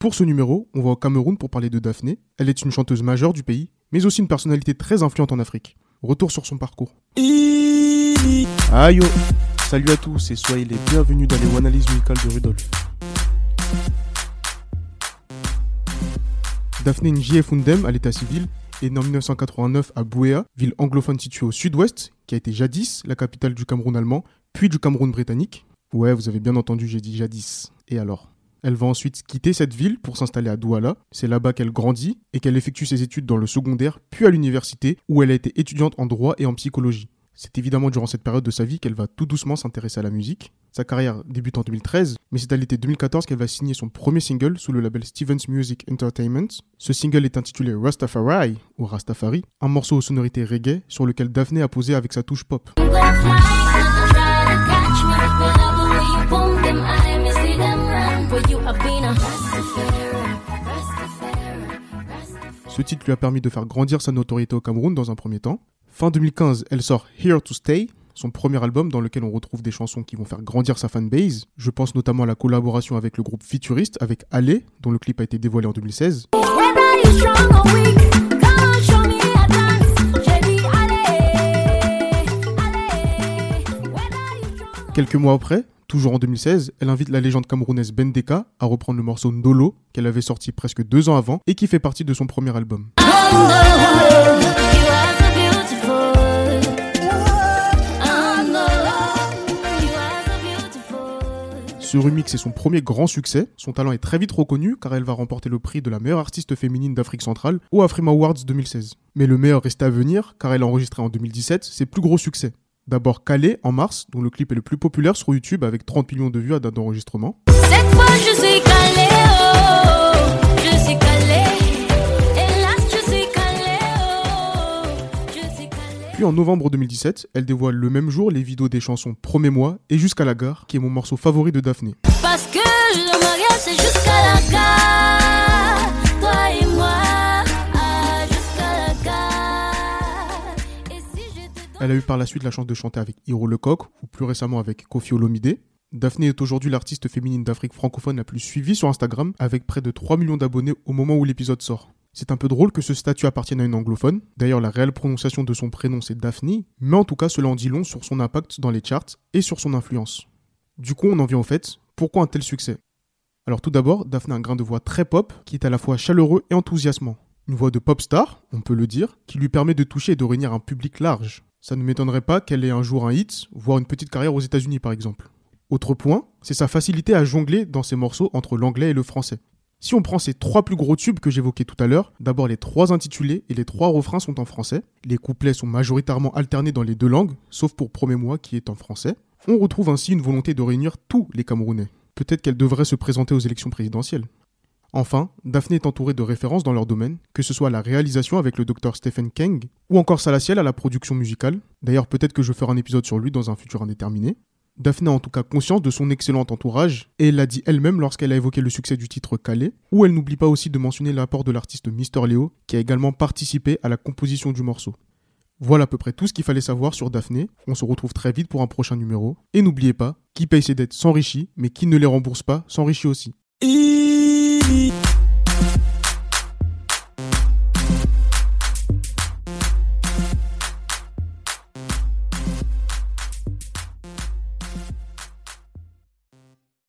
Pour ce numéro, on va au Cameroun pour parler de Daphné. Elle est une chanteuse majeure du pays, mais aussi une personnalité très influente en Afrique. Retour sur son parcours. Aïe Salut à tous et soyez les bienvenus dans les analyses musicales de Rudolf. Daphné Njie Fundem, à l'état civil, est née en 1989 à Bouéa, ville anglophone située au sud-ouest, qui a été jadis la capitale du Cameroun allemand, puis du Cameroun britannique. Ouais, vous avez bien entendu, j'ai dit jadis. Et alors? Elle va ensuite quitter cette ville pour s'installer à Douala. C'est là-bas qu'elle grandit et qu'elle effectue ses études dans le secondaire, puis à l'université, où elle a été étudiante en droit et en psychologie. C'est évidemment durant cette période de sa vie qu'elle va tout doucement s'intéresser à la musique. Sa carrière débute en 2013, mais c'est à l'été 2014 qu'elle va signer son premier single sous le label Stevens Music Entertainment. Ce single est intitulé Rastafari, ou Rastafari, un morceau aux sonorités reggae sur lequel Daphné a posé avec sa touche pop. Ce titre lui a permis de faire grandir sa notoriété au Cameroun dans un premier temps. Fin 2015, elle sort Here to Stay, son premier album dans lequel on retrouve des chansons qui vont faire grandir sa fanbase. Je pense notamment à la collaboration avec le groupe Futuriste, avec Ale, dont le clip a été dévoilé en 2016. Quelques mois après, toujours en 2016, elle invite la légende camerounaise Bendeka à reprendre le morceau Ndolo qu'elle avait sorti presque deux ans avant et qui fait partie de son premier album. Ce remix est son premier grand succès. Son talent est très vite reconnu car elle va remporter le prix de la meilleure artiste féminine d'Afrique centrale au Afrima Awards 2016. Mais le meilleur reste à venir car elle a enregistré en 2017 ses plus gros succès. D'abord Calais en mars, dont le clip est le plus populaire sur YouTube avec 30 millions de vues à date d'enregistrement. Cette fois je suis calé, oh, je suis calé. Hélas, je suis calé, oh, je suis calé. Puis en novembre 2017, elle dévoile le même jour les vidéos des chansons Promets-moi et Jusqu'à la gare, qui est mon morceau favori de Daphné. Parce que Elle a eu par la suite la chance de chanter avec Hiro Lecoq ou plus récemment avec Kofi Olomide. Daphné est aujourd'hui l'artiste féminine d'Afrique francophone la plus suivie sur Instagram avec près de 3 millions d'abonnés au moment où l'épisode sort. C'est un peu drôle que ce statut appartienne à une anglophone. D'ailleurs, la réelle prononciation de son prénom c'est Daphne, mais en tout cas, cela en dit long sur son impact dans les charts et sur son influence. Du coup, on en vient au fait, pourquoi un tel succès? Alors tout d'abord, Daphne a un grain de voix très pop qui est à la fois chaleureux et enthousiasmant. Une voix de pop star, on peut le dire, qui lui permet de toucher et de réunir un public large. Ça ne m'étonnerait pas qu'elle ait un jour un hit, voire une petite carrière aux États-Unis par exemple. Autre point, c'est sa facilité à jongler dans ses morceaux entre l'anglais et le français. Si on prend ces trois plus gros tubes que j'évoquais tout à l'heure, d'abord les trois intitulés et les trois refrains sont en français. Les couplets sont majoritairement alternés dans les deux langues, sauf pour Promets-moi qui est en français. On retrouve ainsi une volonté de réunir tous les Camerounais. Peut-être qu'elle devrait se présenter aux élections présidentielles. Enfin, Daphné est entourée de références dans leur domaine, que ce soit la réalisation avec le docteur Stephen Kang, ou encore Salatiel à la production musicale. D'ailleurs, peut-être que je ferai un épisode sur lui dans un futur indéterminé. Daphné a en tout cas conscience de son excellent entourage, et l'a dit elle-même lorsqu'elle a évoqué le succès du titre Calais, où elle n'oublie pas aussi de mentionner l'apport de l'artiste Mister Leo, qui a également participé à la composition du morceau. Voilà à peu près tout ce qu'il fallait savoir sur Daphné. On se retrouve très vite pour un prochain numéro. Et n'oubliez pas, qui paye ses dettes s'enrichit, mais qui ne les rembourse pas s'enrichit aussi. You.